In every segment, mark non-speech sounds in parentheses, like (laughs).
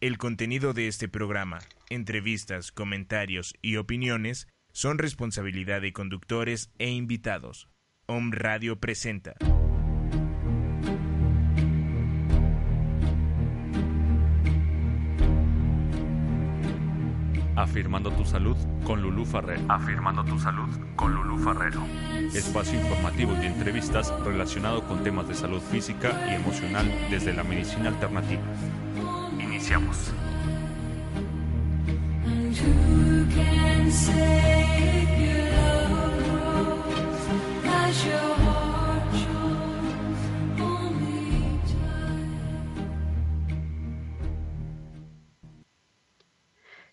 El contenido de este programa entrevistas, comentarios y opiniones son responsabilidad de conductores e invitados. Om Radio presenta. Afirmando tu salud con Lulú Farrero. Afirmando tu salud con Lulú Farrero. Espacio informativo y entrevistas relacionado con temas de salud física y emocional desde la medicina alternativa.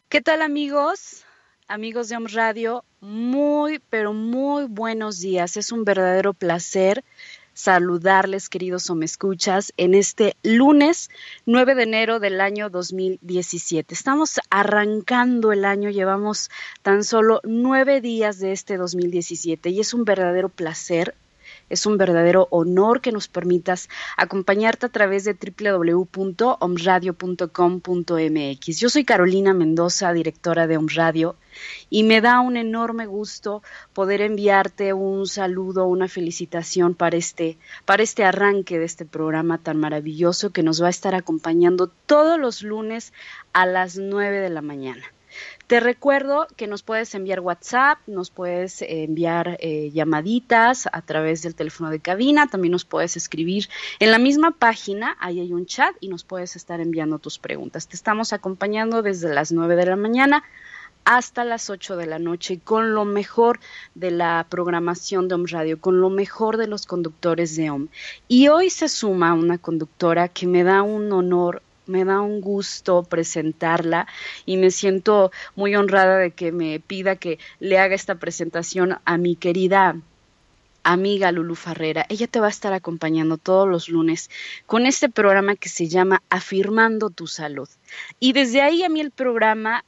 ¿Qué tal amigos? Amigos de Om Radio, muy, pero muy buenos días. Es un verdadero placer saludarles, queridos o me escuchas, en este lunes 9 de enero del año 2017. Estamos arrancando el año, llevamos tan solo nueve días de este 2017 y es un verdadero placer es un verdadero honor que nos permitas acompañarte a través de www.omradio.com.mx. Yo soy Carolina Mendoza, directora de Omradio, y me da un enorme gusto poder enviarte un saludo, una felicitación para este, para este arranque de este programa tan maravilloso que nos va a estar acompañando todos los lunes a las 9 de la mañana. Te recuerdo que nos puedes enviar WhatsApp, nos puedes enviar eh, llamaditas a través del teléfono de cabina, también nos puedes escribir en la misma página, ahí hay un chat y nos puedes estar enviando tus preguntas. Te estamos acompañando desde las 9 de la mañana hasta las 8 de la noche con lo mejor de la programación de OM Radio, con lo mejor de los conductores de OM. Y hoy se suma una conductora que me da un honor me da un gusto presentarla y me siento muy honrada de que me pida que le haga esta presentación a mi querida amiga Lulu Farrera. Ella te va a estar acompañando todos los lunes con este programa que se llama Afirmando tu Salud. Y desde ahí a mí el programa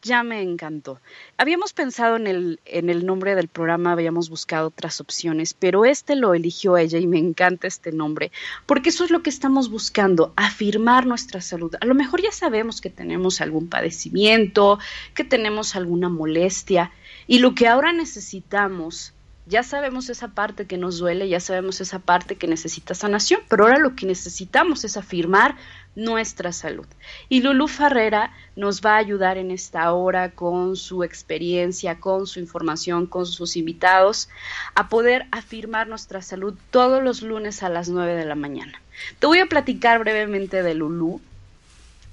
ya me encantó. Habíamos pensado en el, en el nombre del programa, habíamos buscado otras opciones, pero este lo eligió ella y me encanta este nombre, porque eso es lo que estamos buscando, afirmar nuestra salud. A lo mejor ya sabemos que tenemos algún padecimiento, que tenemos alguna molestia, y lo que ahora necesitamos ya sabemos esa parte que nos duele, ya sabemos esa parte que necesita sanación, pero ahora lo que necesitamos es afirmar nuestra salud. Y Lulu Ferrera nos va a ayudar en esta hora con su experiencia, con su información, con sus invitados, a poder afirmar nuestra salud todos los lunes a las 9 de la mañana. Te voy a platicar brevemente de Lulu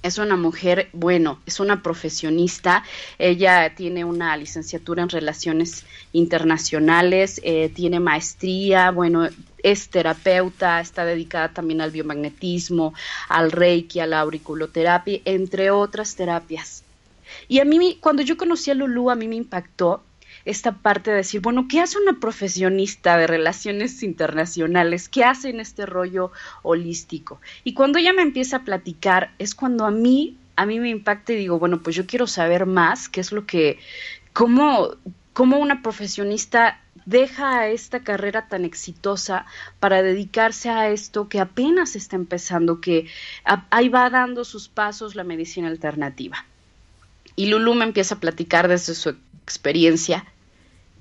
es una mujer, bueno, es una profesionista. Ella tiene una licenciatura en relaciones internacionales, eh, tiene maestría, bueno, es terapeuta, está dedicada también al biomagnetismo, al reiki, a la auriculoterapia, entre otras terapias. Y a mí, cuando yo conocí a Lulu, a mí me impactó esta parte de decir, bueno, ¿qué hace una profesionista de relaciones internacionales? ¿Qué hace en este rollo holístico? Y cuando ella me empieza a platicar, es cuando a mí, a mí me impacta y digo, bueno, pues yo quiero saber más, qué es lo que, cómo, cómo una profesionista deja esta carrera tan exitosa para dedicarse a esto que apenas está empezando, que ahí va dando sus pasos la medicina alternativa. Y Lulu me empieza a platicar desde su experiencia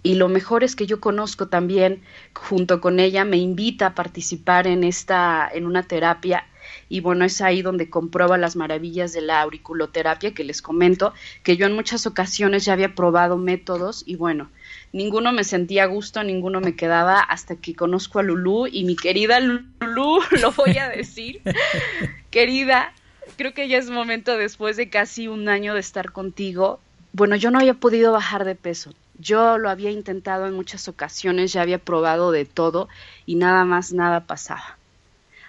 y lo mejor es que yo conozco también junto con ella me invita a participar en esta en una terapia. Y bueno, es ahí donde comprueba las maravillas de la auriculoterapia que les comento, que yo en muchas ocasiones ya había probado métodos y bueno, ninguno me sentía a gusto, ninguno me quedaba hasta que conozco a Lulú y mi querida Lulú, (laughs) lo voy a decir, (laughs) querida, creo que ya es momento después de casi un año de estar contigo. Bueno, yo no había podido bajar de peso. Yo lo había intentado en muchas ocasiones, ya había probado de todo y nada más, nada pasaba.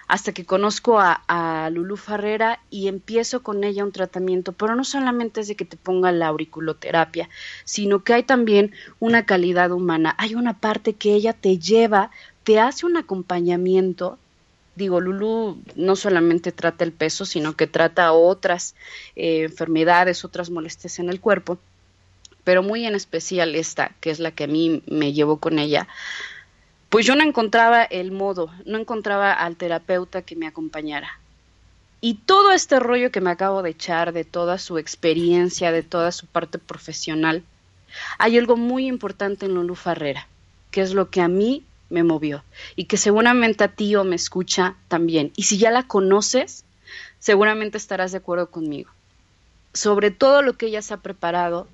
hasta que conozco a, a Lulú Farrera y empiezo con ella un tratamiento, pero no solamente es de que te ponga la auriculoterapia, sino que hay también una calidad humana, hay una parte que ella te lleva, te hace un acompañamiento. Digo, Lulu no solamente trata el peso, sino que trata otras eh, enfermedades, otras molestias en el cuerpo, pero muy en especial esta, que es la que a mí me llevó con ella, pues yo no encontraba el modo, no encontraba al terapeuta que me acompañara. Y todo este rollo que me acabo de echar de toda su experiencia, de toda su parte profesional, hay algo muy importante en Lulu Farrera, que es lo que a mí me movió y que seguramente a ti o me escucha también. Y si ya la conoces, seguramente estarás de acuerdo conmigo. Sobre todo lo que ella se ha preparado,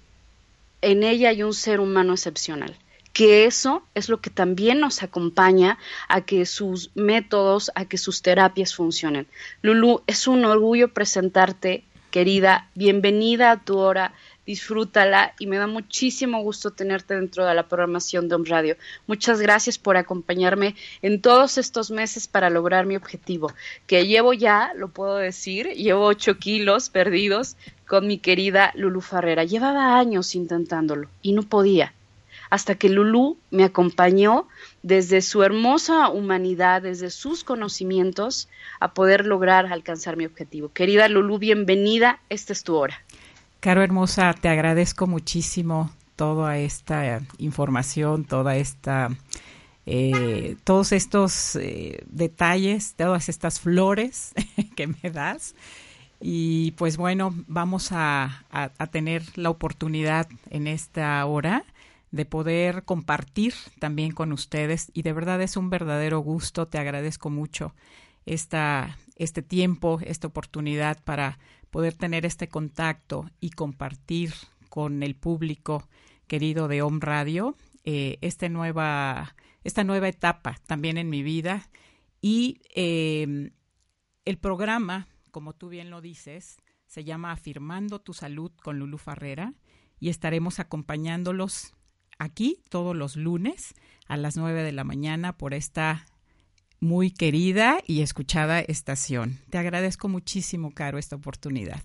en ella hay un ser humano excepcional, que eso es lo que también nos acompaña a que sus métodos, a que sus terapias funcionen. Lulu, es un orgullo presentarte, querida, bienvenida a tu hora disfrútala y me da muchísimo gusto tenerte dentro de la programación de Home Radio. Muchas gracias por acompañarme en todos estos meses para lograr mi objetivo, que llevo ya, lo puedo decir, llevo ocho kilos perdidos con mi querida Lulu Farrera. Llevaba años intentándolo y no podía, hasta que Lulu me acompañó desde su hermosa humanidad, desde sus conocimientos, a poder lograr alcanzar mi objetivo. Querida Lulu, bienvenida, esta es tu hora. Caro Hermosa, te agradezco muchísimo toda esta información, toda esta, eh, todos estos eh, detalles, todas estas flores (laughs) que me das. Y pues bueno, vamos a, tener la oportunidad en esta hora de poder compartir también con ustedes y de verdad es un verdadero gusto, te agradezco mucho esta, este tiempo, esta oportunidad para poder tener este contacto y compartir con el público querido de Home Radio eh, esta, nueva, esta nueva etapa también en mi vida. Y em, el programa, como tú bien lo dices, se llama Afirmando tu Salud con Lulu Farrera y estaremos acompañándolos aquí todos los lunes a las 9 de la mañana por esta muy querida y escuchada estación. Te agradezco muchísimo, Caro, esta oportunidad.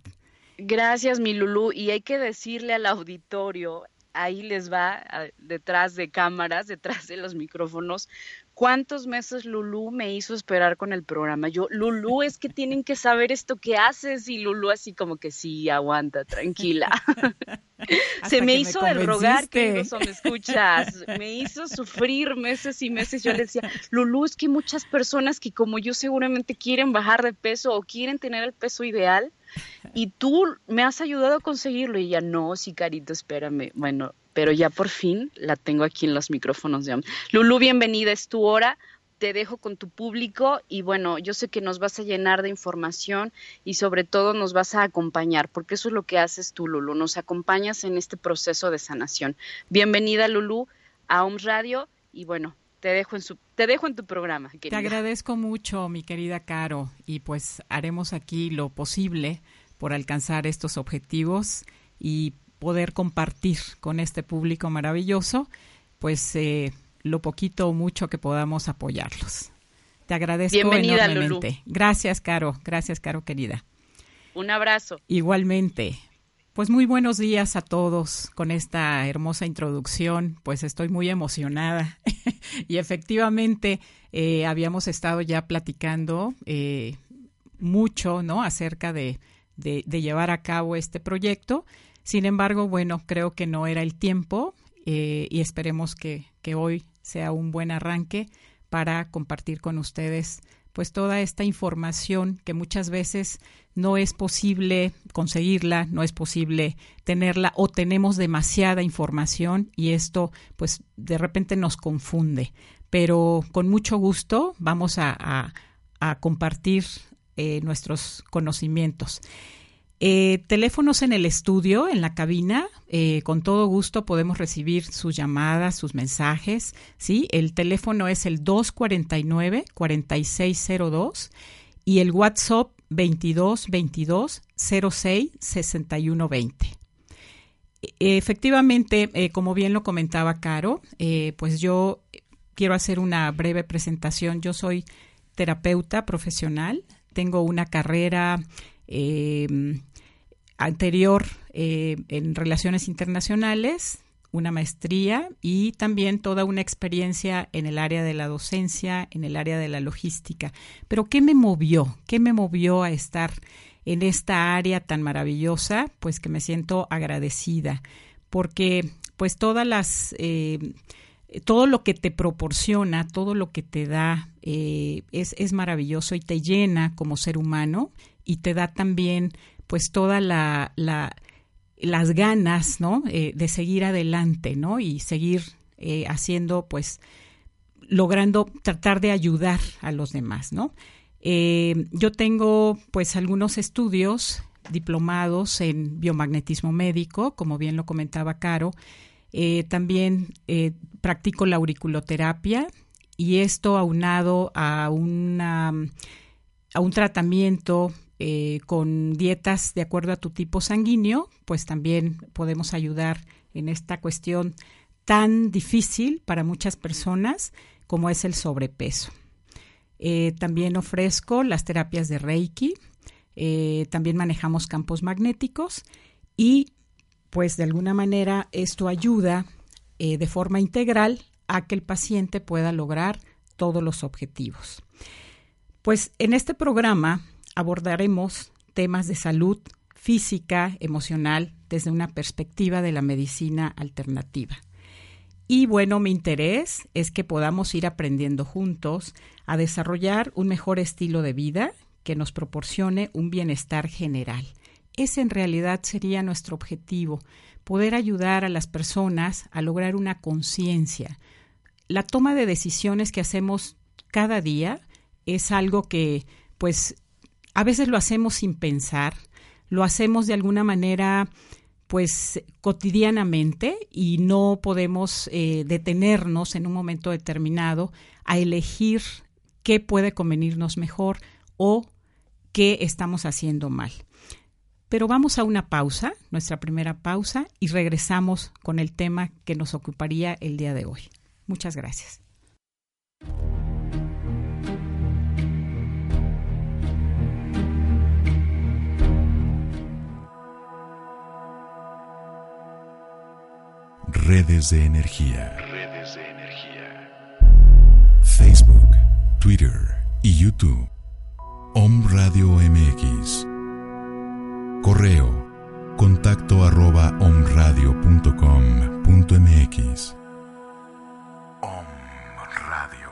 Gracias, mi Lulú. Y hay que decirle al auditorio, ahí les va detrás de cámaras, (laughs) detrás de los micrófonos, cuántos meses Lulú me hizo esperar con el programa. Yo, Lulú, es que tienen que saber esto que haces y Lulú así como que sí, aguanta, tranquila. (laughs) Se me hizo el rogar, que no me escuchas, me hizo sufrir meses y meses. Yo le decía, Lulú, es que muchas personas que como yo seguramente quieren bajar de peso o quieren tener el peso ideal y tú me has ayudado a conseguirlo. Y ella, no, sí, carito, espérame. Bueno, pero ya por fin la tengo aquí en los micrófonos de Lulu, bienvenida, es tu hora. Te dejo con tu público y bueno, yo sé que nos vas a llenar de información y sobre todo nos vas a acompañar, porque eso es lo que haces tú, Lulu, nos acompañas en este proceso de sanación. Bienvenida, Lulu, a OMS Radio y bueno, te dejo en su te dejo en tu programa. Te agradezco mucho, mi querida Caro, y pues haremos aquí lo posible por alcanzar estos objetivos y poder compartir con este público maravilloso, pues eh, lo poquito o mucho que podamos apoyarlos. Te agradezco Bienvenida, enormemente. Gracias, Caro. Gracias, Caro, querida. Un abrazo. Igualmente. Pues muy buenos días a todos con esta hermosa introducción. Pues estoy muy emocionada (laughs) y efectivamente eh, habíamos estado ya platicando eh, mucho, ¿no? Acerca de, de, de, llevar a cabo este proyecto sin embargo, bueno, creo que no era el tiempo eh, y esperemos que, que hoy sea un buen arranque para compartir con ustedes pues toda esta información que muchas veces no es posible conseguirla, no es posible tenerla o tenemos demasiada información y esto pues de repente nos confunde. Pero con mucho gusto vamos a, a, compartir eh, nuestros conocimientos. Eh, teléfonos en el estudio, en la cabina, eh, con todo gusto podemos recibir sus llamadas, sus mensajes, ¿sí? El teléfono es el 249-4602 y el WhatsApp 2222 06 6120. Efectivamente, eh, como bien lo comentaba Caro, pues yo quiero hacer una breve presentación. Yo soy terapeuta profesional, tengo una carrera anterior eh, en relaciones internacionales, una maestría y también toda una experiencia en el área de la docencia, en el área de la logística. Pero ¿qué me movió? ¿Qué me movió a estar en esta área tan maravillosa? Pues que me siento agradecida porque pues todas las... Eh, todo lo que te proporciona, todo lo que te da eh, es, es maravilloso y te llena como ser humano y te da también pues toda la, la las ganas, ¿no? Eh, de seguir adelante, ¿no? Y seguir eh, haciendo, pues, logrando tratar de ayudar a los demás, ¿no? Eh, yo tengo, pues, algunos estudios diplomados en biomagnetismo médico, como bien lo comentaba Caro. también practico la auriculoterapia y esto aunado a una a un tratamiento eh, con dietas de acuerdo a tu tipo sanguíneo, pues también podemos ayudar en esta cuestión tan difícil para muchas personas como es el sobrepeso. Eh, también ofrezco las terapias de Reiki, eh, también manejamos campos magnéticos y pues de alguna manera esto ayuda de forma integral a que el paciente pueda lograr todos los objetivos. Pues en este programa abordaremos temas de salud física, emocional, desde una perspectiva de la medicina alternativa. Y bueno, mi interés es que podamos ir aprendiendo juntos a desarrollar un mejor estilo de vida que nos proporcione un bienestar general. Ese en realidad sería nuestro objetivo, poder ayudar a las personas a lograr una conciencia. La toma de decisiones que hacemos cada día es algo que pues a veces lo hacemos sin pensar, lo hacemos de alguna manera pues cotidianamente y no podemos eh, detenernos en un momento determinado a elegir qué puede convenirnos mejor o qué estamos haciendo mal. Pero vamos a una pausa, nuestra primera pausa, y regresamos con el tema que nos ocuparía el día de hoy. Muchas gracias. Redes de energía. Redes de energía. Facebook, Twitter y YouTube. Om Radio MX. Correo. Contacto arroba omradio.com.mx. Om Radio.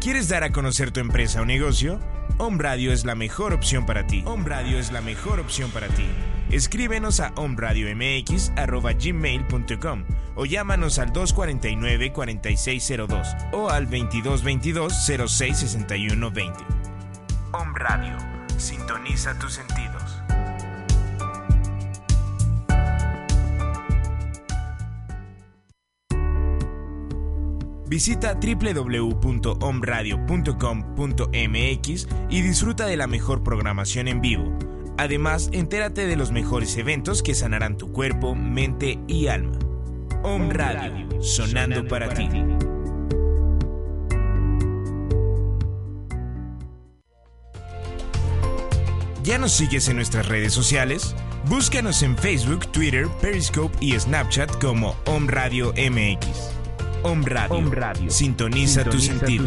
¿Quieres dar a conocer tu empresa o negocio? Om Radio es la mejor opción para ti. Om Radio es la mejor opción para ti. Escríbenos a omradiomx.gmail.com o llámanos al 249-4602 o al 2222-066120. Om Radio. Sintoniza tus sentidos. Visita www.omradio.com.mx y disfruta de la mejor programación en vivo Además, entérate de los mejores eventos que sanarán tu cuerpo, mente y alma. Om Radio, sonando para ti. ¿Ya nos sigues en nuestras redes sociales? Búscanos en Facebook, Twitter, Periscope y Snapchat como Om Radio MX. Om Radio. Sintoniza, tu sentido.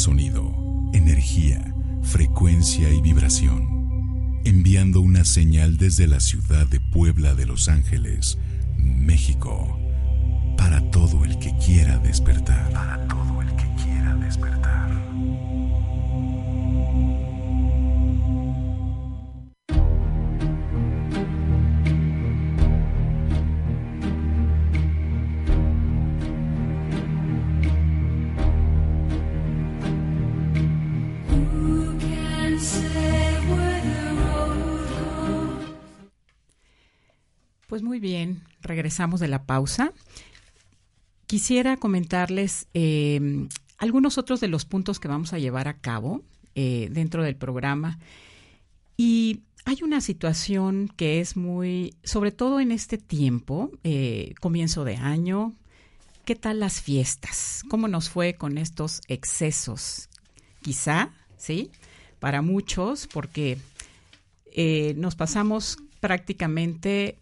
sonido, energía, frecuencia y vibración, enviando una señal desde la ciudad de Puebla de Los Ángeles, México, para todo el que quiera despertar. Pues muy bien, regresamos de la pausa. Quisiera comentarles em, algunos otros de los puntos que vamos a llevar a cabo eh, dentro del programa. Y hay una situación que es muy, sobre todo en este tiempo, eh, comienzo de año, ¿qué tal las fiestas? ¿Cómo nos fue con estos excesos? Quizá, ¿sí? Para muchos, porque eh, nos pasamos prácticamente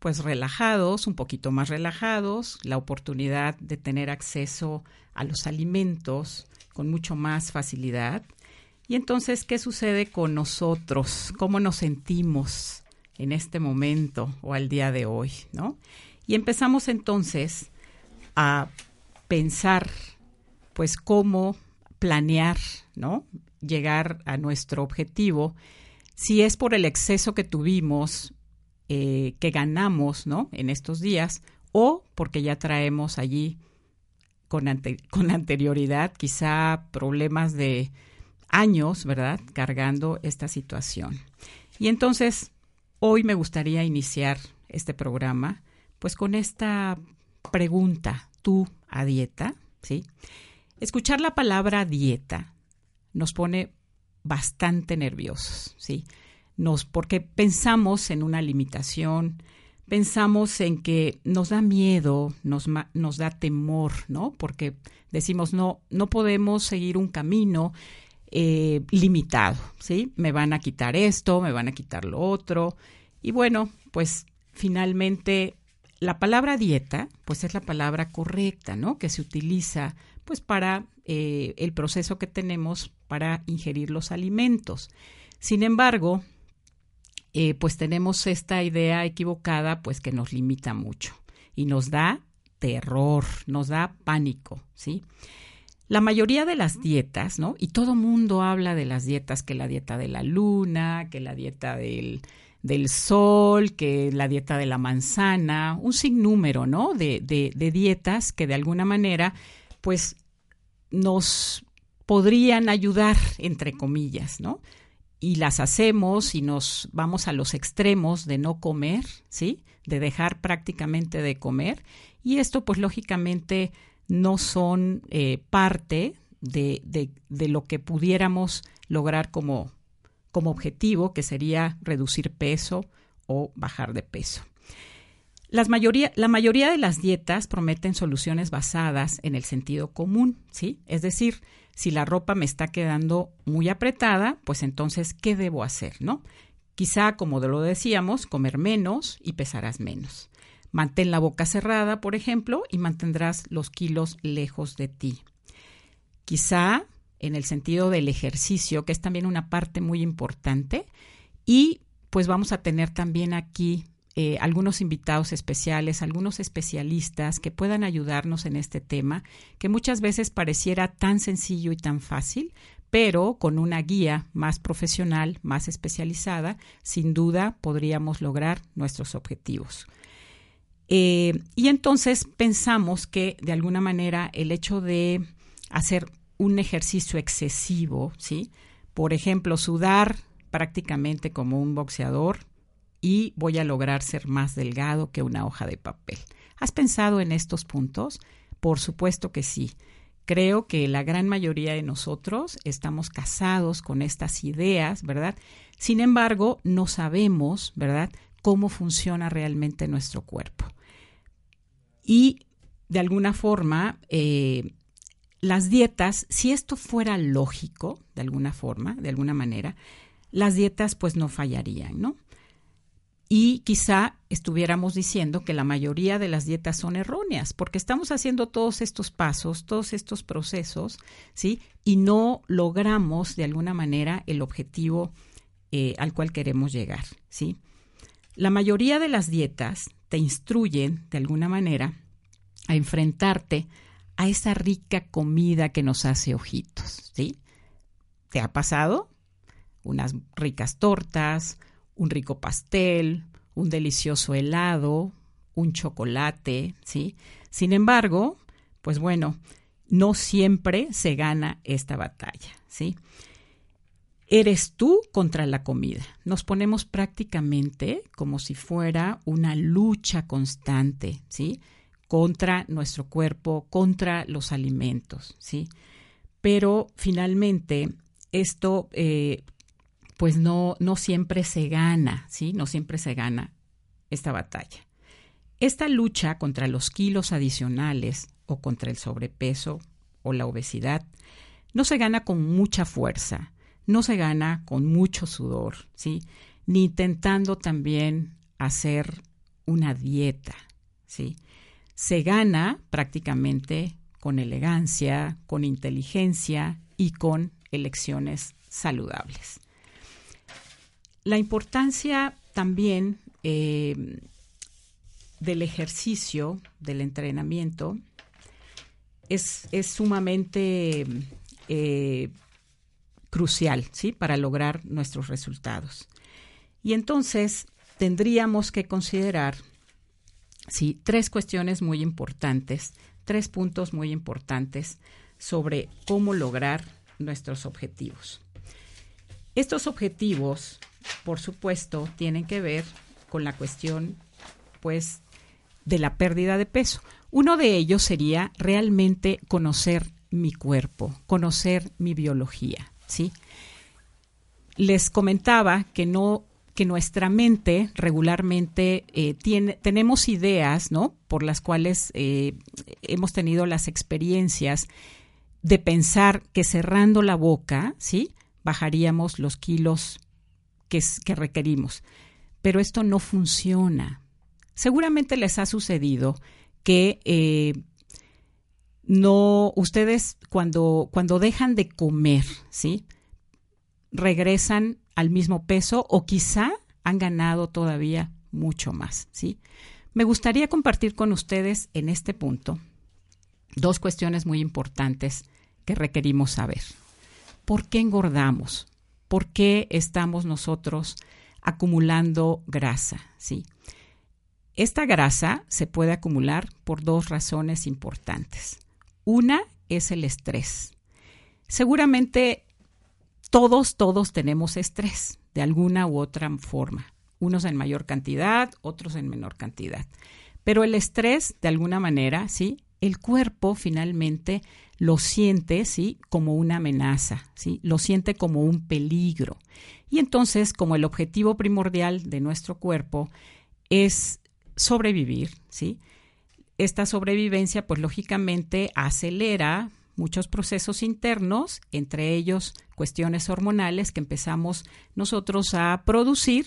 pues relajados, un poquito más relajados, la oportunidad de tener acceso a los alimentos con mucho más facilidad. Y entonces, ¿qué sucede con nosotros? ¿Cómo nos sentimos en este momento o al día de hoy? ¿no? Y empezamos entonces a pensar, pues, cómo planear, ¿no? Llegar a nuestro objetivo. Si es por el exceso que tuvimos eh, que ganamos ¿no? en estos días o porque ya traemos allí con, anterioridad quizá problemas de años, ¿verdad? Cargando esta situación. Y entonces, hoy me gustaría iniciar este programa pues con esta pregunta, tú a dieta, ¿sí? Escuchar la palabra dieta nos pone bastante nerviosos, ¿sí? Nos, porque pensamos en una limitación, pensamos en que nos da miedo, nos, nos da temor, ¿no? Porque decimos, no, no podemos seguir un camino eh, limitado, ¿sí? Me van a quitar esto, me van a quitar lo otro. Y bueno, pues finalmente la palabra dieta, pues es la palabra correcta, ¿no? Que se utiliza, pues, para eh, el proceso que tenemos para ingerir los alimentos. Sin embargo, eh, pues tenemos esta idea equivocada, pues que nos limita mucho y nos da terror, nos da pánico, ¿sí? La mayoría de las dietas, ¿no? Y todo mundo habla de las dietas, que la dieta de la luna, que la dieta del, del sol, que la dieta de la manzana, un sinnúmero, ¿no? De, de, de dietas que de alguna manera, pues, nos podrían ayudar, entre comillas, ¿no? Y las hacemos y nos vamos a los extremos de no comer, ¿sí? De dejar prácticamente de comer. Y esto, pues lógicamente, no son eh, parte de, de, de, lo que pudiéramos lograr como, como objetivo, que sería reducir peso o bajar de peso. Las mayoría, la mayoría de las dietas prometen soluciones basadas en el sentido común, ¿sí? Es decir, si la ropa me está quedando muy apretada, pues entonces, ¿qué debo hacer, no? Quizá, como lo decíamos, comer menos y pesarás menos. Mantén la boca cerrada, por ejemplo, y mantendrás los kilos lejos de ti. Quizá en el sentido del ejercicio, que es también una parte muy importante, y pues vamos a tener también aquí eh, algunos invitados especiales, algunos especialistas que puedan ayudarnos en este tema, que muchas veces pareciera tan sencillo y tan fácil, pero con una guía más profesional, más especializada, sin duda podríamos lograr nuestros objetivos. Eh, y entonces pensamos que de alguna manera el hecho de hacer un ejercicio excesivo, ¿sí? Por ejemplo, sudar prácticamente como un boxeador, y voy a lograr ser más delgado que una hoja de papel. ¿Has pensado en estos puntos? Por supuesto que sí. Creo que la gran mayoría de nosotros estamos casados con estas ideas, ¿verdad? Sin embargo, no sabemos, ¿verdad?, cómo funciona realmente nuestro cuerpo. Y de alguna forma, eh, las dietas, si esto fuera lógico, de alguna forma, de alguna manera, las dietas pues no fallarían, ¿no? Y quizá estuviéramos diciendo que la mayoría de las dietas son erróneas, porque estamos haciendo todos estos pasos, todos estos procesos, ¿sí? Y no logramos de alguna manera el objetivo eh, al cual queremos llegar, ¿sí? La mayoría de las dietas te instruyen de alguna manera a enfrentarte a esa rica comida que nos hace ojitos, ¿sí? ¿Te ha pasado? Unas ricas tortas, un rico pastel, un delicioso helado, un chocolate, ¿sí? Sin embargo, pues bueno, no siempre se gana esta batalla, ¿sí? Eres tú contra la comida. Nos ponemos prácticamente como si fuera una lucha constante, ¿sí? Contra nuestro cuerpo, contra los alimentos, ¿sí? pero finalmente esto eh, pues no, no siempre se gana, ¿sí? No siempre se gana esta batalla. Esta lucha contra los kilos adicionales o contra el sobrepeso o la obesidad no se gana con mucha fuerza, no se gana con mucho sudor, ¿sí? Ni intentando también hacer una dieta, ¿sí? Se gana prácticamente con elegancia, con inteligencia y con elecciones saludables. La importancia también eh, del ejercicio, del entrenamiento, es, sumamente eh, crucial ¿sí? para lograr nuestros resultados. Y entonces tendríamos que considerar ¿sí? tres cuestiones muy importantes, tres puntos muy importantes sobre cómo lograr nuestros objetivos. Estos objetivos, por supuesto, tienen que ver con la cuestión, pues, de la pérdida de peso. Uno de ellos sería realmente conocer mi cuerpo, conocer mi biología, ¿sí? Les comentaba que no que nuestra mente regularmente eh, tiene, tenemos ideas, ¿no? Por las cuales eh, hemos tenido las experiencias de pensar que cerrando la boca, ¿sí? Bajaríamos los kilos que, que requerimos. Pero esto no funciona. Seguramente les ha sucedido que eh, no, ustedes cuando, cuando dejan de comer, ¿sí? Regresan al mismo peso o quizá han ganado todavía mucho más, ¿sí? Me gustaría compartir con ustedes en este punto dos cuestiones muy importantes que requerimos saber. ¿Por qué engordamos? ¿Por qué estamos nosotros acumulando grasa? ¿Sí? Esta grasa se puede acumular por dos razones importantes. Una es el estrés. Seguramente todos, todos tenemos estrés de alguna u otra forma. Unos en mayor cantidad, otros en menor cantidad. Pero el estrés, de alguna manera, ¿sí? el cuerpo finalmente lo siente, ¿sí? Como una amenaza, ¿sí? Lo siente como un peligro. Y entonces, como el objetivo primordial de nuestro cuerpo es sobrevivir, ¿sí? Esta sobrevivencia, pues lógicamente acelera muchos procesos internos, entre ellos cuestiones hormonales que empezamos nosotros a producir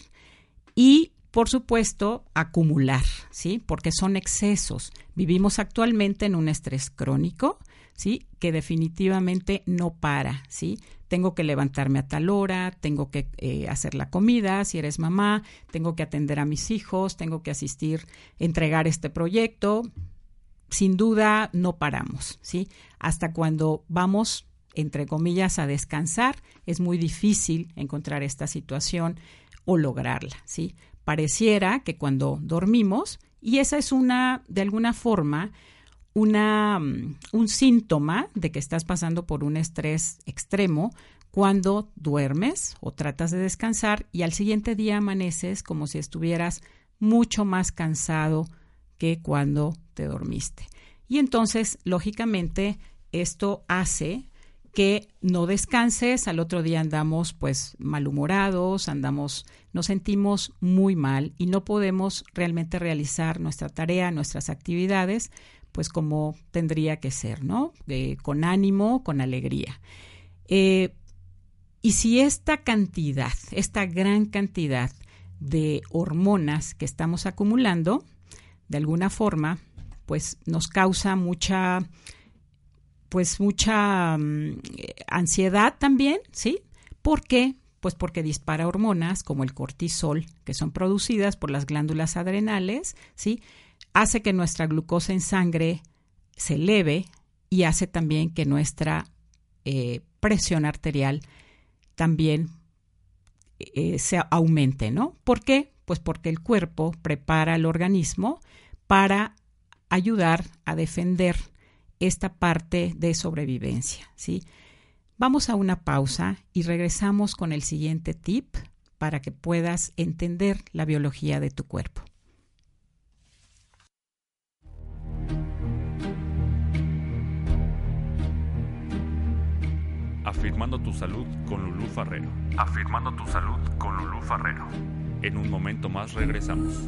y por supuesto, acumular, ¿sí? Porque son excesos. Vivimos actualmente en un estrés crónico, ¿sí? Que definitivamente no para, ¿sí? Tengo que levantarme a tal hora, tengo que eh, hacer la comida, si eres mamá, tengo que atender a mis hijos, tengo que asistir, entregar este proyecto. Sin duda, no paramos, ¿sí? Hasta cuando vamos, entre comillas, a descansar, es muy difícil encontrar esta situación o lograrla, ¿sí? pareciera que cuando dormimos, y esa es una, de alguna forma, una, mm, un síntoma de que estás pasando por un estrés extremo cuando duermes o tratas de descansar y al siguiente día amaneces como si estuvieras mucho más cansado que cuando te dormiste. Y entonces, lógicamente, esto hace que no descanses, al otro día andamos pues malhumorados, andamos, nos sentimos muy mal y no podemos realmente realizar nuestra tarea, nuestras actividades, pues como tendría que ser, ¿no? Con ánimo, con alegría. Eh, y si esta cantidad, esta gran cantidad de hormonas que estamos acumulando, de alguna forma, pues nos causa mucha pues mucha mm, ansiedad también, ¿sí? ¿Por qué? Pues porque dispara hormonas como el cortisol, que son producidas por las glándulas adrenales, ¿sí? Hace que nuestra glucosa en sangre se eleve y hace también que nuestra eh, presión arterial también eh, se aumente, ¿no? ¿Por qué? Pues porque el cuerpo prepara al organismo para ayudar a defender esta parte de sobrevivencia, ¿sí? Vamos a una pausa y regresamos con el siguiente tip para que puedas entender la biología de tu cuerpo. Afirmando tu salud con Lulú Farrero. Afirmando tu salud con Lulú Farrero. En un momento más regresamos.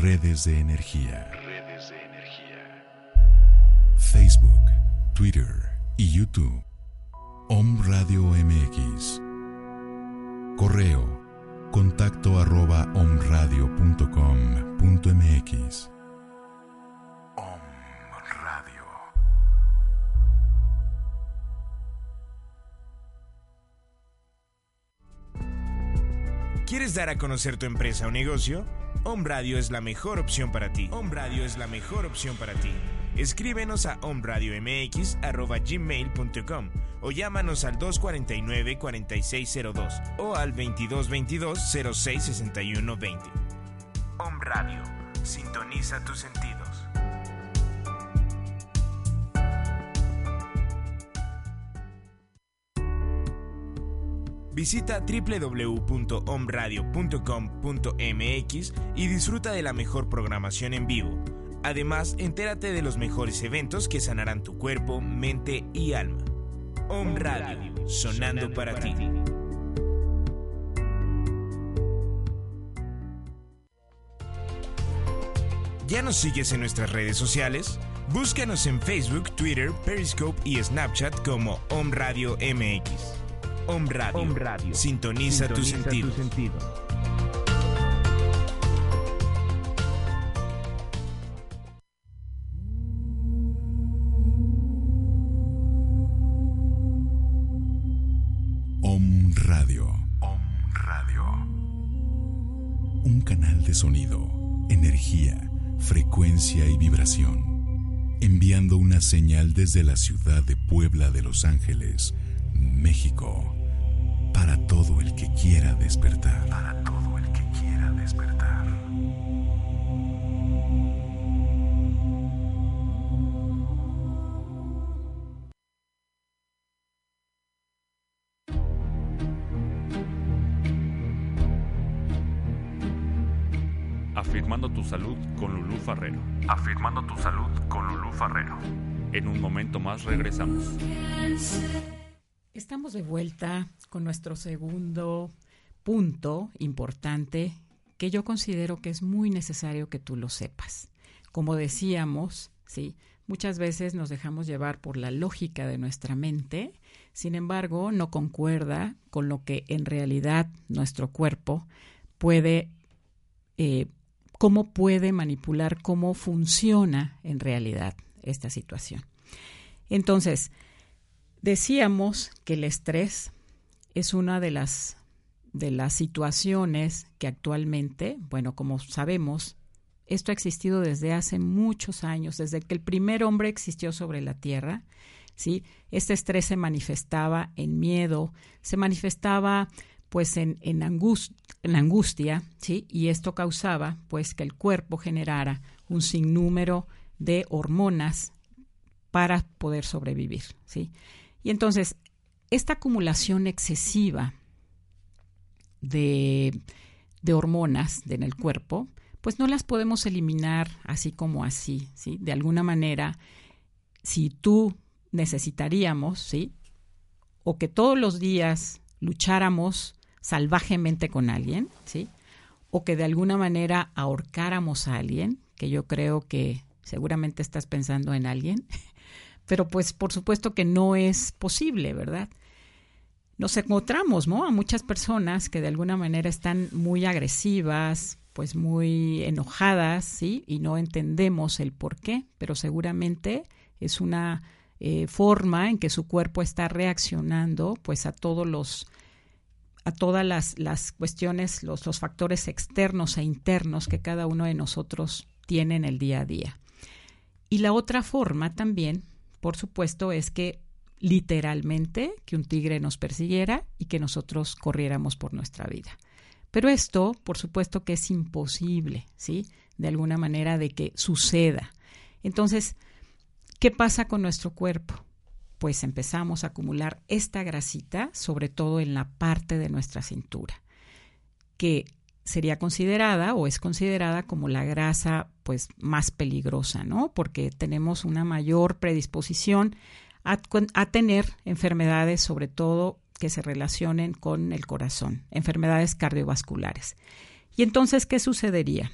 Redes de energía. Redes de energía. Facebook, Twitter y YouTube. Om Radio MX. Correo contacto arroba omradio.com.mx. Om Radio. ¿Quieres dar a conocer tu empresa o negocio? Om Radio es la mejor opción para ti. Om Radio es la mejor opción para ti. Escríbenos a omradiomx@gmail.com o llámanos al 249-4602 o al 2222-066120. Om Radio. Sintoniza tus sentidos. Visita www.omradio.com.mx y disfruta de la mejor programación en vivo. Además, entérate de los mejores eventos que sanarán tu cuerpo, mente y alma. Om Radio, sonando para ti. ¿Ya nos sigues en nuestras redes sociales? Búscanos en Facebook, Twitter, Periscope y Snapchat como Om Radio MX. Om Radio. Sintoniza, tus sentidos. Om Om Radio. Un canal de sonido, energía, frecuencia y vibración. Enviando una señal desde la ciudad de Puebla de Los Ángeles, México. Para todo el que quiera despertar. Para todo el que quiera despertar. Afirmando tu salud con Lulú Farrero. Afirmando tu salud con Lulú Farrero. En un momento más regresamos. Estamos de vuelta con nuestro segundo punto importante que yo considero que es muy necesario que tú lo sepas. Como decíamos, sí, muchas veces nos dejamos llevar por la lógica de nuestra mente, sin embargo, no concuerda con lo que en realidad nuestro cuerpo puede, eh, cómo puede manipular, cómo funciona en realidad esta situación. Entonces, decíamos que el estrés es una de las de las situaciones que actualmente, bueno, como sabemos, esto ha existido desde hace muchos años, desde que el primer hombre existió sobre la Tierra, ¿sí? Este estrés se manifestaba en miedo, se manifestaba pues en, en, angust en angustia, ¿sí? Y esto causaba pues que el cuerpo generara un sinnúmero de hormonas para poder sobrevivir, ¿sí? Y entonces, esta acumulación excesiva de, de hormonas en el cuerpo, pues no las podemos eliminar así como así, ¿sí? De alguna manera, si tú necesitaríamos, ¿sí? O que todos los días lucháramos salvajemente con alguien, ¿sí? O que de alguna manera ahorcáramos a alguien, que yo creo que seguramente estás pensando en alguien, (laughs) pero pues por supuesto que no es posible, ¿verdad? Nos encontramos, ¿no? A muchas personas que de alguna manera están muy agresivas, pues muy enojadas, ¿sí? Y no entendemos el por qué, pero seguramente es una eh, forma en que su cuerpo está reaccionando, pues a todos los a todas las, las cuestiones, los, los factores externos e internos que cada uno de nosotros tiene en el día a día. Y la otra forma también, por supuesto, es que literalmente que un tigre nos persiguiera y que nosotros corriéramos por nuestra vida. Pero esto, por supuesto que es imposible, ¿sí? De alguna manera de que suceda. Entonces, ¿qué pasa con nuestro cuerpo? Pues empezamos a acumular esta grasita, sobre todo en la parte de nuestra cintura, que sería considerada o es considerada como la grasa pues más peligrosa, ¿no? Porque tenemos una mayor predisposición a, a tener enfermedades, sobre todo que se relacionen con el corazón, enfermedades cardiovasculares. Y entonces, ¿qué sucedería?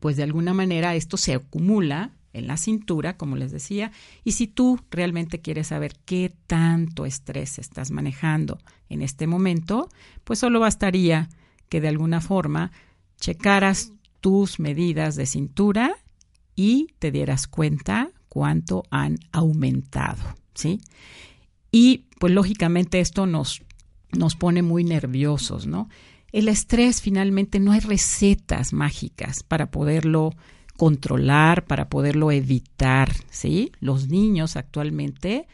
Pues de alguna manera esto se acumula en la cintura, como les decía, y si tú realmente quieres saber qué tanto estrés estás manejando en este momento, pues solo bastaría que de alguna forma checaras tus medidas de cintura y te dieras cuenta cuánto han aumentado, ¿sí? Y pues lógicamente esto nos, nos pone muy nerviosos, ¿no? El estrés finalmente no hay recetas mágicas para poderlo controlar, para poderlo evitar, ¿sí? Los niños actualmente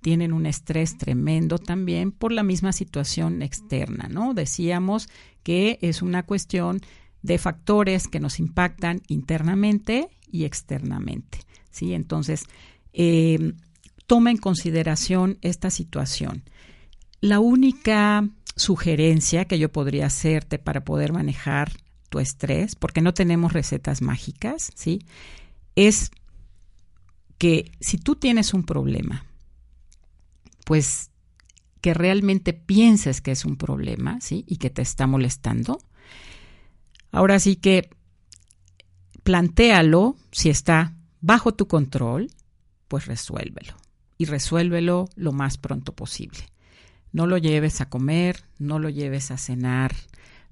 tienen un estrés tremendo también por la misma situación externa, ¿no? Decíamos que es una cuestión de factores que nos impactan internamente y externamente, ¿sí? Entonces, eh, toma en consideración esta situación. La única sugerencia que yo podría hacerte para poder manejar tu estrés, porque no tenemos recetas mágicas, ¿sí? Es que si tú tienes un problema, pues que realmente pienses que es un problema, ¿sí? Y que te está molestando. Ahora sí que plantéalo, si está bajo tu control, pues resuélvelo y resuélvelo lo más pronto posible. No lo lleves a comer, no lo lleves a cenar,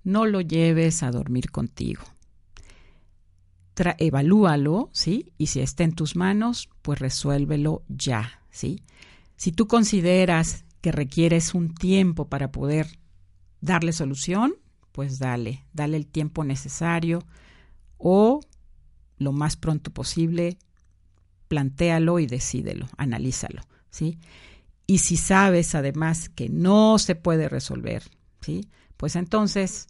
no lo lleves a dormir contigo. evalúalo, ¿sí? Y si está en tus manos, pues resuélvelo ya, ¿sí? Si tú consideras que requieres un tiempo para poder darle solución, pues dale, dale el tiempo necesario o lo más pronto posible plantéalo y decídelo, analízalo, ¿sí? Y si sabes además que no se puede resolver, ¿sí? Pues entonces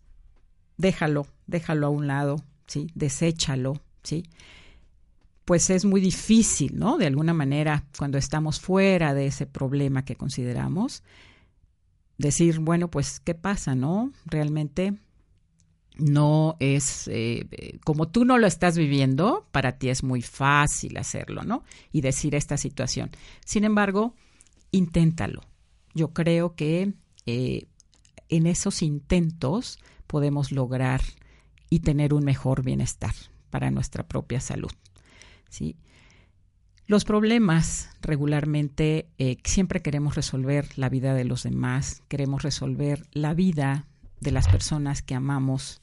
déjalo, déjalo a un lado, ¿sí? Deséchalo, ¿sí? Pues es muy difícil, ¿no? De alguna manera, cuando estamos fuera de ese problema que consideramos, decir, bueno, pues, ¿qué pasa, no? Realmente no es eh, como tú no lo estás viviendo, para ti es muy fácil hacerlo, ¿no? Y decir esta situación. Sin embargo, inténtalo. Yo creo que eh, en esos intentos podemos lograr y tener un mejor bienestar para nuestra propia salud. ¿sí? Los problemas regularmente eh, siempre queremos resolver la vida de los demás, queremos resolver la vida de las personas que amamos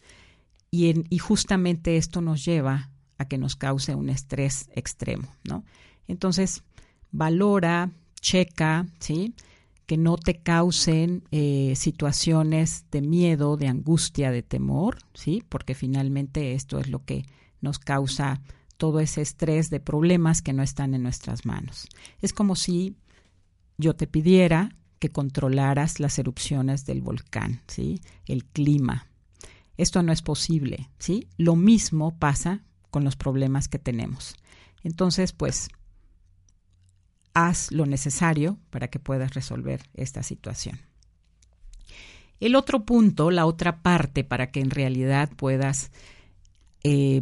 y, y justamente esto nos lleva a que nos cause un estrés extremo, ¿no? Entonces, valora, checa, ¿sí? Que no te causen eh, situaciones de miedo, de angustia, de temor, ¿sí? Porque finalmente esto es lo que nos causa todo ese estrés de problemas que no están en nuestras manos. Es como si yo te pidiera que controlaras las erupciones del volcán, ¿sí? El clima. Esto no es posible, ¿sí? Lo mismo pasa con los problemas que tenemos. Entonces, pues, haz lo necesario para que puedas resolver esta situación. El otro punto, la otra parte para que en realidad puedas eh,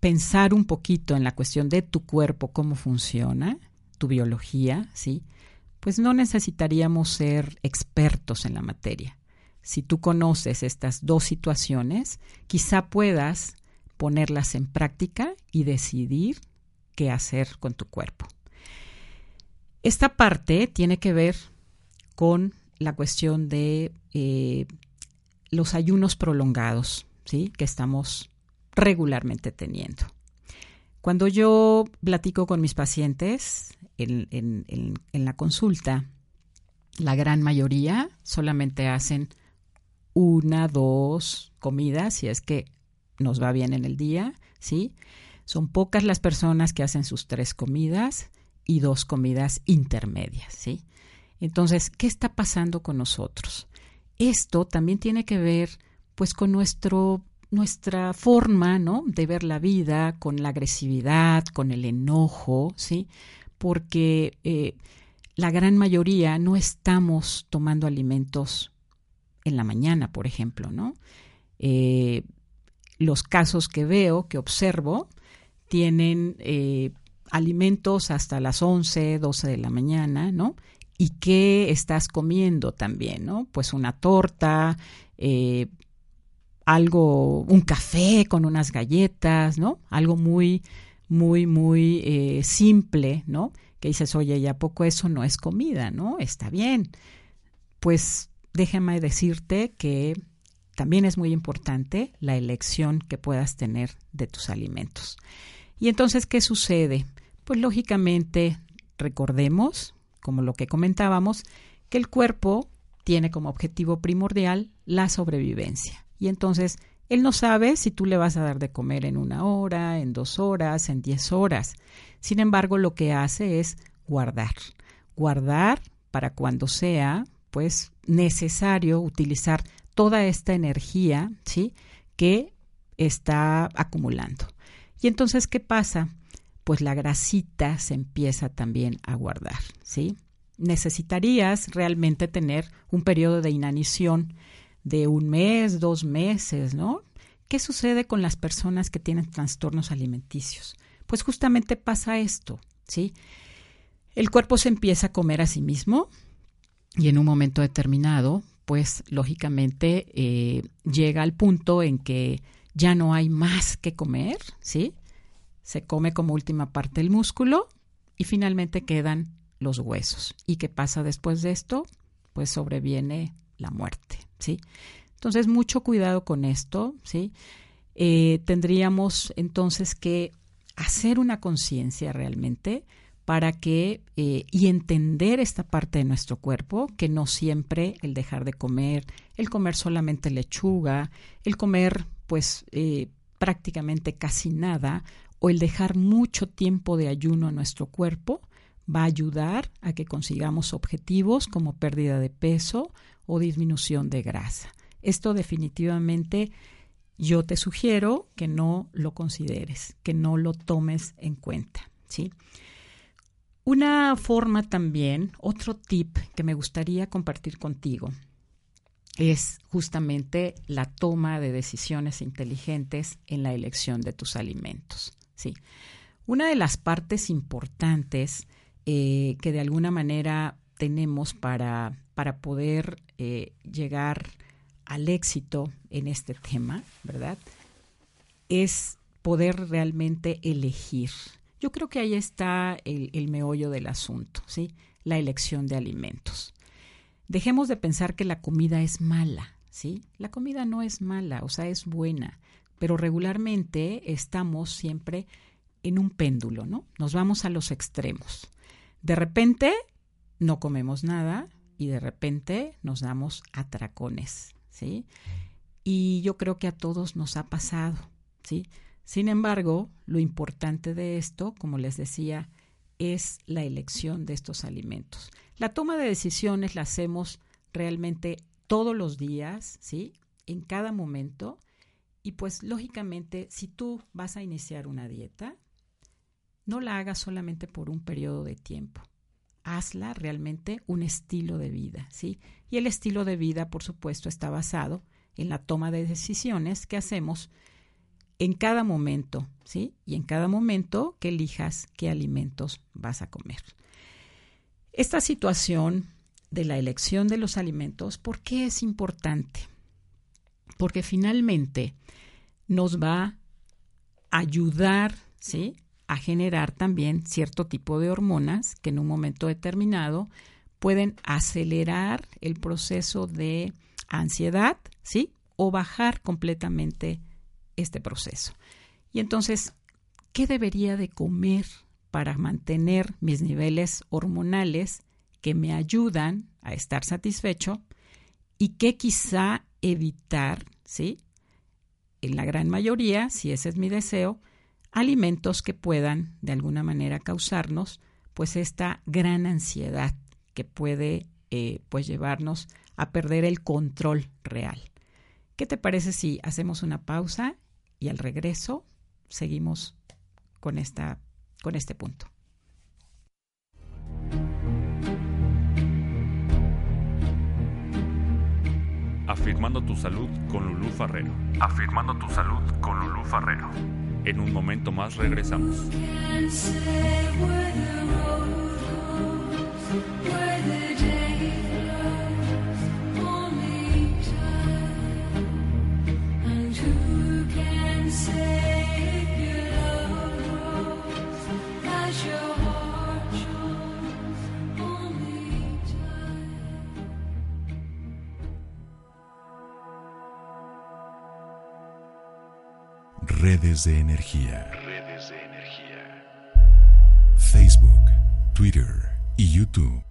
pensar un poquito en la cuestión de tu cuerpo, cómo funciona, tu biología, ¿sí? pues no necesitaríamos ser expertos en la materia. Si tú conoces estas dos situaciones, quizá puedas ponerlas en práctica y decidir qué hacer con tu cuerpo. Esta parte tiene que ver con la cuestión de eh, los ayunos prolongados, ¿sí? Que estamos regularmente teniendo. Cuando yo platico con mis pacientes, en, la consulta, la gran mayoría solamente hacen una, dos comidas, si es que nos va bien en el día, ¿sí? Son pocas las personas que hacen sus tres comidas y dos comidas intermedias, ¿sí? Entonces, ¿qué está pasando con nosotros? Esto también tiene que ver pues con nuestro nuestra forma, ¿no? de ver la vida, con la agresividad, con el enojo, ¿sí? Porque eh, la gran mayoría no estamos tomando alimentos en la mañana, por ejemplo, ¿no? Eh, los casos que veo, que observo, tienen eh, alimentos hasta las 11, 12 de la mañana, ¿no? ¿Y qué estás comiendo también, no? Pues una torta, eh, algo, un café con unas galletas, ¿no? Algo muy, muy, muy eh, simple, ¿no? Que dices, oye, ¿y a poco eso no es comida, no? Está bien. Pues déjame decirte que también es muy importante la elección que puedas tener de tus alimentos. Y entonces, ¿qué sucede? Pues lógicamente, recordemos, como lo que comentábamos, que el cuerpo tiene como objetivo primordial la sobrevivencia. Y entonces, él no sabe si tú le vas a dar de comer en una hora, en dos horas, en diez horas. Sin embargo, lo que hace es guardar. Guardar para cuando sea, pues, necesario utilizar toda esta energía, ¿sí? Que está acumulando. Y entonces, ¿qué pasa? Pues la grasita se empieza también a guardar, ¿sí? Necesitarías realmente tener un periodo de inanición de un mes, dos meses, ¿no? ¿Qué sucede con las personas que tienen trastornos alimenticios? Pues justamente pasa esto, ¿sí? El cuerpo se empieza a comer a sí mismo y en un momento determinado, pues lógicamente eh, llega al punto en que ya no hay más que comer, ¿sí? Se come como última parte el músculo y finalmente quedan los huesos. ¿Y qué pasa después de esto? Pues sobreviene la muerte, ¿sí? Entonces, mucho cuidado con esto, ¿sí? Eh, tendríamos entonces que hacer una conciencia realmente para que eh, y entender esta parte de nuestro cuerpo, que no siempre el dejar de comer, el comer solamente lechuga, el comer pues eh, prácticamente casi nada o el dejar mucho tiempo de ayuno a nuestro cuerpo va a ayudar a que consigamos objetivos como pérdida de peso o disminución de grasa. Esto definitivamente yo te sugiero que no lo consideres, que no lo tomes en cuenta, ¿sí? Una forma también, otro tip que me gustaría compartir contigo es justamente la toma de decisiones inteligentes en la elección de tus alimentos. ¿Sí? Una de las partes importantes eh, que de alguna manera tenemos para, para poder eh, llegar al éxito en este tema, ¿verdad? Es poder realmente elegir. Yo creo que ahí está el, el meollo del asunto, ¿sí? La elección de alimentos. Dejemos de pensar que la comida es mala, ¿sí? La comida no es mala, o sea, es buena, pero regularmente estamos siempre en un péndulo, ¿no? Nos vamos a los extremos. De repente no comemos nada y de repente nos damos atracones, ¿sí? Y yo creo que a todos nos ha pasado, ¿sí? Sin embargo, lo importante de esto, como les decía, es la elección de estos alimentos. La toma de decisiones la hacemos realmente todos los días, ¿sí? En cada momento. Y pues lógicamente, si tú vas a iniciar una dieta, no la hagas solamente por un periodo de tiempo. Hazla realmente un estilo de vida, ¿sí? Y el estilo de vida, por supuesto, está basado en la toma de decisiones que hacemos en cada momento, ¿sí? Y en cada momento que elijas qué alimentos vas a comer. Esta situación de la elección de los alimentos, ¿por qué es importante? Porque finalmente nos va a ayudar, ¿sí? A generar también cierto tipo de hormonas que en un momento determinado pueden acelerar el proceso de ansiedad, ¿sí? O bajar completamente este proceso. Y entonces, ¿qué debería de comer para mantener mis niveles hormonales que me ayudan a estar satisfecho y qué quizá evitar, ¿sí? En la gran mayoría, si ese es mi deseo, alimentos que puedan de alguna manera causarnos pues esta gran ansiedad que puede eh, pues llevarnos a perder el control real. ¿Qué te parece si hacemos una pausa y al regreso seguimos con, esta, con este punto? Afirmando tu salud con Lulú Farrero. Afirmando tu salud con Lulú Farrero. En un momento más regresamos. Redes de energía. Redes de energía. Facebook, Twitter y YouTube.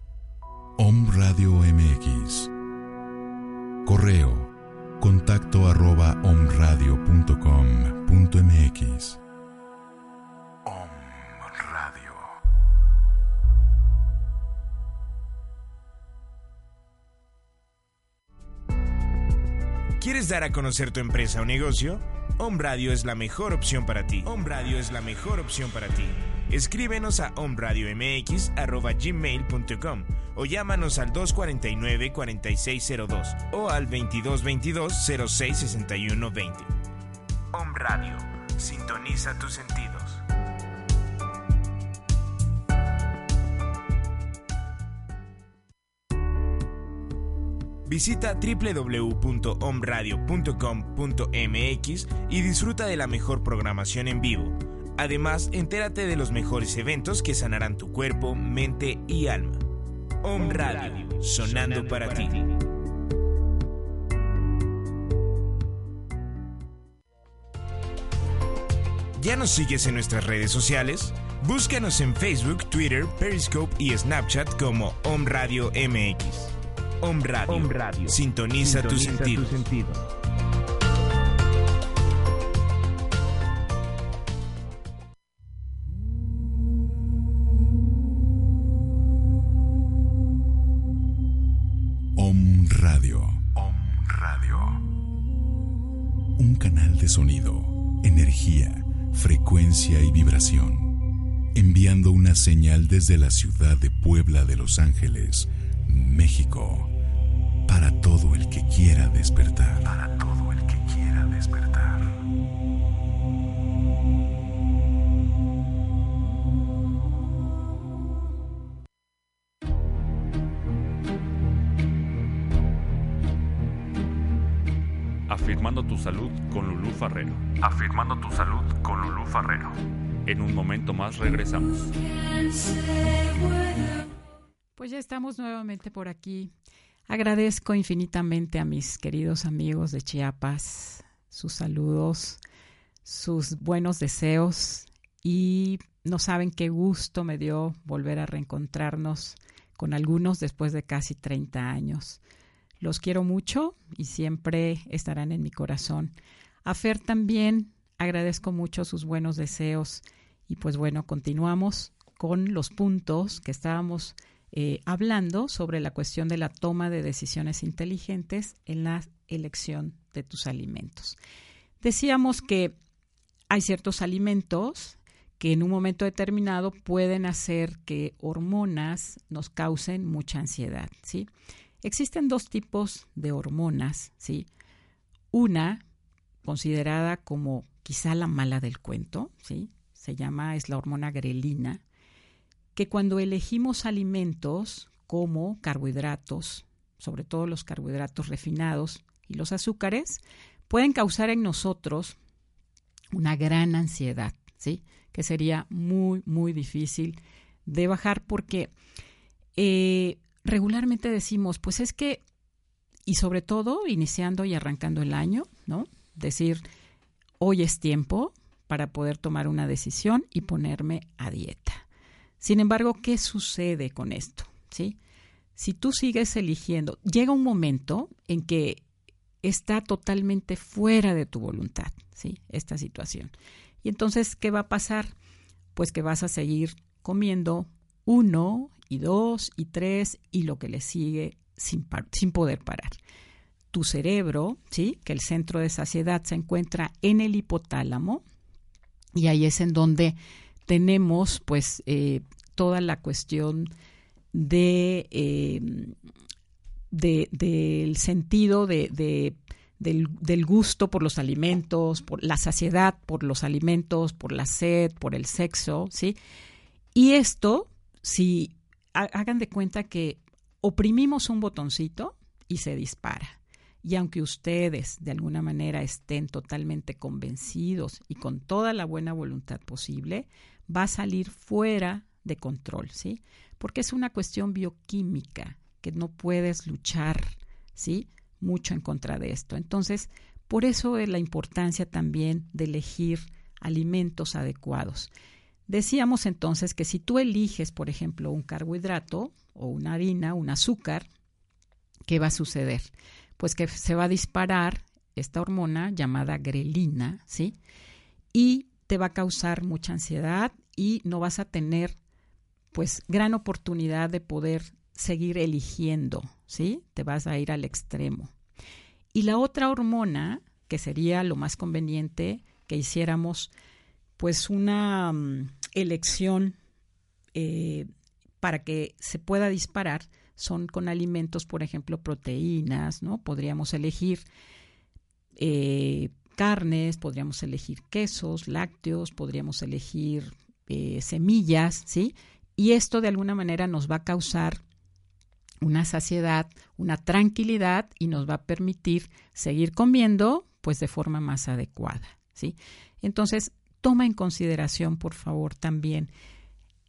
Om Radio MX. Correo. Contacto arroba omradio.com.mx. Om Radio. ¿Quieres dar a conocer tu empresa o negocio? Home Radio es la mejor opción para ti. Home Radio es la mejor opción para ti. Escríbenos a omradiomx@gmail.com o llámanos al 249-4602 o al 2222-066120. Home Radio. Sintoniza tus sentidos. Visita www.omradio.com.mx y disfruta de la mejor programación en vivo. Además, entérate de los mejores eventos que sanarán tu cuerpo, mente y alma. Om Radio, sonando para ti. ¿Ya nos sigues en nuestras redes sociales? Búscanos en Facebook, Twitter, Periscope y Snapchat como Om Radio MX. Om Radio. Sintoniza, tus sentidos. Om Radio. Om Radio. Un canal de sonido, energía, frecuencia y vibración. Enviando una señal desde la ciudad de Puebla de Los Ángeles, México. Para todo el que quiera despertar. Para todo el que quiera despertar. Afirmando tu salud con Lulú Farrero. Afirmando tu salud con Lulú Farrero. En un momento más regresamos. Pues ya estamos nuevamente por aquí. Agradezco infinitamente a mis queridos amigos de Chiapas sus saludos, sus buenos deseos y no saben qué gusto me dio volver a reencontrarnos con algunos después de casi 30 años. Los quiero mucho y siempre estarán en mi corazón. A Fer también agradezco mucho sus buenos deseos y pues bueno, continuamos con los puntos que estábamos eh, hablando sobre la cuestión de la toma de decisiones inteligentes en la elección de tus alimentos. Decíamos que hay ciertos alimentos que en un momento determinado pueden hacer que hormonas nos causen mucha ansiedad, ¿sí? Existen dos tipos de hormonas, ¿sí? Una considerada como quizá la mala del cuento, ¿sí? Se llama, es la hormona grelina, que cuando elegimos alimentos como carbohidratos, sobre todo los carbohidratos refinados y los azúcares, pueden causar en nosotros una gran ansiedad, ¿sí? Que sería muy, muy difícil de bajar porque eh, regularmente decimos, pues es que, y sobre todo iniciando y arrancando el año, ¿no? Decir, hoy es tiempo para poder tomar una decisión y ponerme a dieta. Sin embargo, ¿qué sucede con esto? ¿Sí? Si tú sigues eligiendo, llega un momento en que está totalmente fuera de tu voluntad, ¿sí? Esta situación. Y entonces, ¿qué va a pasar? Pues que vas a seguir comiendo uno y dos y tres y lo que le sigue sin, sin poder parar. Tu cerebro, ¿sí? que el centro de saciedad se encuentra en el hipotálamo y ahí es en donde tenemos pues eh, toda la cuestión de, eh, del sentido de, del, del, gusto por los alimentos, por la saciedad por los alimentos, por la sed, por el sexo, ¿sí? Y esto, si hagan de cuenta que oprimimos un botoncito y se dispara. Y aunque ustedes de alguna manera estén totalmente convencidos y con toda la buena voluntad posible, va a salir fuera de control, ¿sí? Porque es una cuestión bioquímica que no puedes luchar, ¿sí? Mucho en contra de esto. Entonces, por eso es la importancia también de elegir alimentos adecuados. Decíamos entonces que si tú eliges, por ejemplo, un carbohidrato o una harina, un azúcar, ¿qué va a suceder? Pues que se va a disparar esta hormona llamada grelina, ¿sí? Y te va a causar mucha ansiedad y no vas a tener pues gran oportunidad de poder seguir eligiendo, ¿sí? Te vas a ir al extremo. Y la otra hormona, que sería lo más conveniente que hiciéramos pues una mm, elección eh, para que se pueda disparar son con alimentos, por ejemplo, proteínas, ¿no? Podríamos elegir eh, carnes, podríamos elegir quesos, lácteos, podríamos elegir eh, semillas, ¿sí? Y esto de alguna manera nos va a causar una saciedad, una tranquilidad y nos va a permitir seguir comiendo pues de forma más adecuada, ¿sí? Entonces, toma en consideración, por favor, también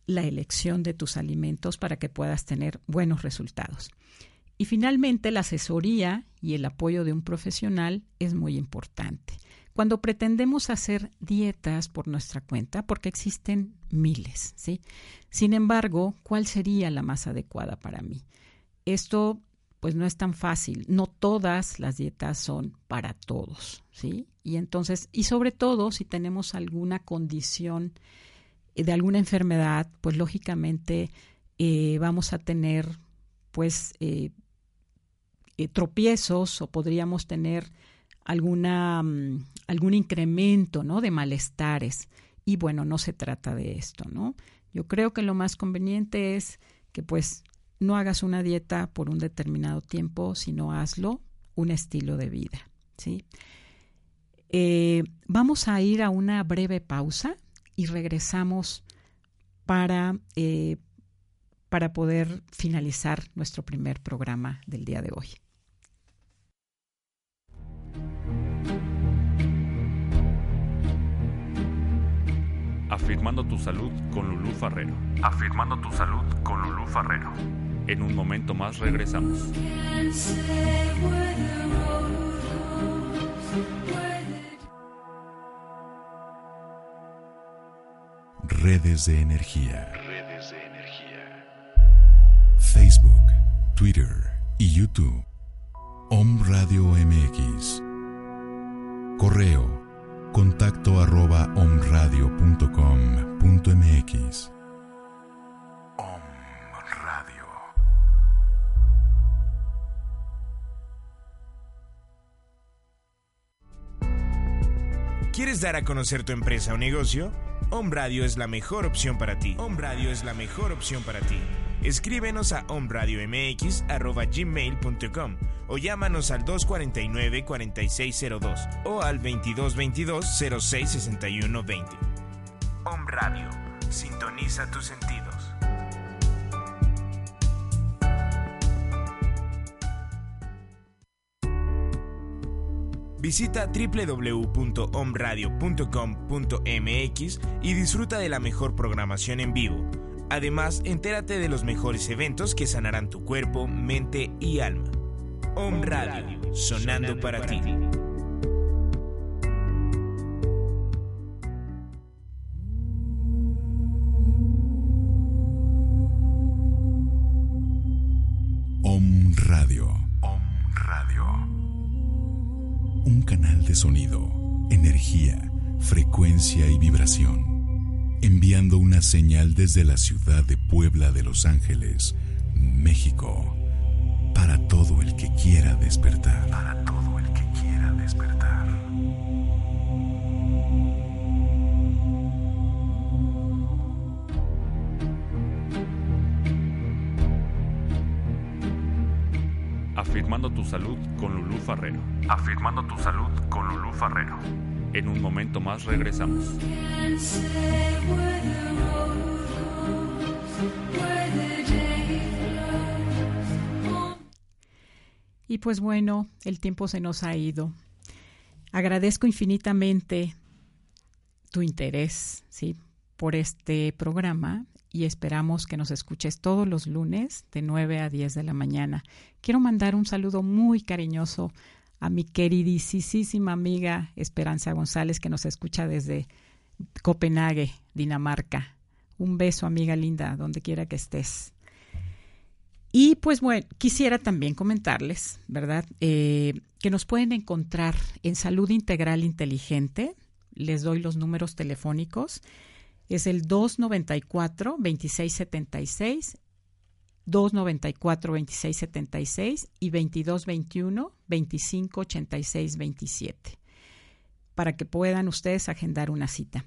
la elección de tus alimentos para que puedas tener buenos resultados. Y finalmente, la asesoría y el apoyo de un profesional es muy importante. Cuando pretendemos hacer dietas por nuestra cuenta, porque existen miles, ¿sí? Sin embargo, ¿cuál sería la más adecuada para mí? Esto pues no es tan fácil. No todas las dietas son para todos, ¿sí? Y entonces, y sobre todo si tenemos alguna condición de alguna enfermedad, pues lógicamente eh, vamos a tener pues eh, eh, tropiezos o podríamos tener alguna, mm, algún incremento ¿no? de malestares. Y bueno, no se trata de esto, ¿no? Yo creo que lo más conveniente es que pues no hagas una dieta por un determinado tiempo, sino hazlo un estilo de vida, ¿sí? Eh, vamos a ir a una breve pausa y regresamos para, eh, para poder finalizar nuestro primer programa del día de hoy. Afirmando tu salud con Lulú Farrero. Afirmando tu salud con Lulú Farrero. En un momento más regresamos. Redes de energía. Redes de energía. Facebook, Twitter y YouTube. Om Radio MX. Correo contacto arroba omradio.com.mx. Om Radio. ¿Quieres dar a conocer tu empresa o negocio? Om Radio es la mejor opción para ti. Om Radio es la mejor opción para ti. Escríbenos a omradiomx.gmail.com o llámanos al 249-4602 o al 2222-066120. Om Radio. Sintoniza tus sentidos. Visita www.omradio.com.mx y disfruta de la mejor programación en vivo. Además, entérate de los mejores eventos que sanarán tu cuerpo, mente y alma. Om Radio, sonando para ti. Om Radio. Om Radio. Un canal de sonido, energía, frecuencia y vibración enviando una señal desde la ciudad de Puebla de Los Ángeles, México, para todo el que quiera despertar. Para todo el que quiera despertar. Afirmando tu salud con Lulú Farrero. Afirmando tu salud con Lulú Farrero. En un momento más regresamos. Y pues bueno, el tiempo se nos ha ido. Agradezco infinitamente tu interés, ¿sí? por este programa y esperamos que nos escuches todos los lunes de 9 a 10 de la mañana. Quiero mandar un saludo muy cariñoso a mi queridísima amiga Esperanza González que nos escucha desde Copenhague, Dinamarca. Un beso, amiga linda, donde quiera que estés. Y pues bueno, quisiera también comentarles, ¿verdad? Eh, que nos pueden encontrar en Salud Integral Inteligente. Les doy los números telefónicos. Es el 294-2676, 294-2676 y 2221-2586-27 para que puedan ustedes agendar una cita.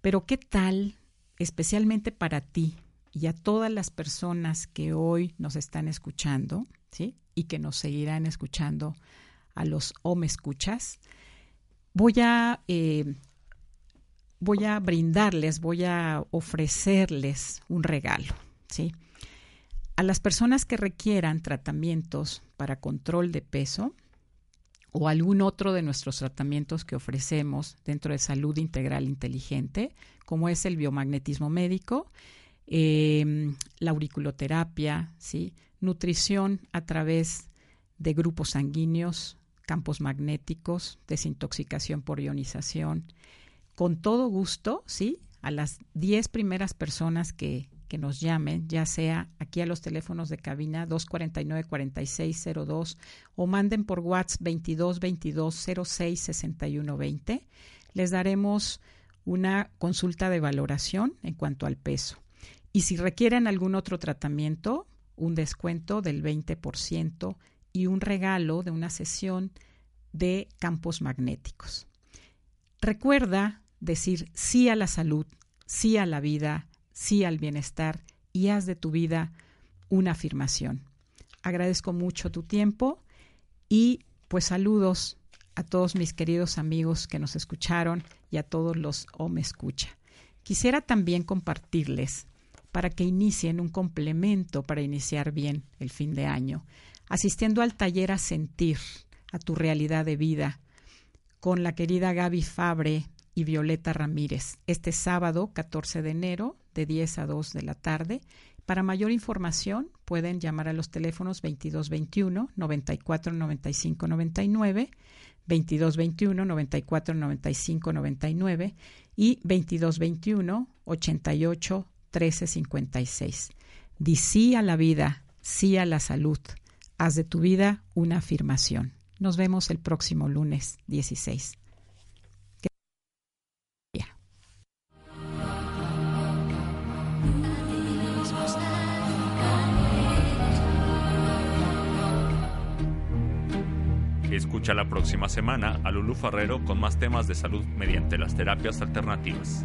Pero ¿qué tal, especialmente para ti, y a todas las personas que hoy nos están escuchando, ¿sí? Y que nos seguirán escuchando a los o me escuchas, voy a, eh, voy a brindarles, voy a ofrecerles un regalo, ¿sí? A las personas que requieran tratamientos para control de peso o algún otro de nuestros tratamientos que ofrecemos dentro de salud integral inteligente, como es el biomagnetismo médico, eh, la auriculoterapia, ¿sí? nutrición a través de grupos sanguíneos, campos magnéticos, desintoxicación por ionización. Con todo gusto, ¿sí? A las 10 primeras personas que, que nos llamen, ya sea aquí a los teléfonos de cabina 249-4602 o manden por WhatsApp 22 22 06 61 20, les daremos una consulta de valoración en cuanto al peso. Y si requieren algún otro tratamiento, un descuento del 20% y un regalo de una sesión de campos magnéticos. Recuerda decir sí a la salud, sí a la vida, sí al bienestar y haz de tu vida una afirmación. Agradezco mucho tu tiempo y pues saludos a todos mis queridos amigos que nos escucharon y a todos los o me escucha. Quisiera también compartirles para que inicien un complemento para iniciar bien el fin de año, asistiendo al taller a sentir, a tu realidad de vida, con la querida Gaby Fabre y Violeta Ramírez, este sábado 14 de enero de 10 a 2 de la tarde. Para mayor información pueden llamar a los teléfonos 2221 94 95 99, 2221 94 95 99 y 2221 88 1356. Di sí a la vida, sí a la salud. Haz de tu vida una afirmación. Nos vemos el próximo lunes 16. Escucha la próxima semana a Lulu Ferrero con más temas de salud mediante las terapias alternativas.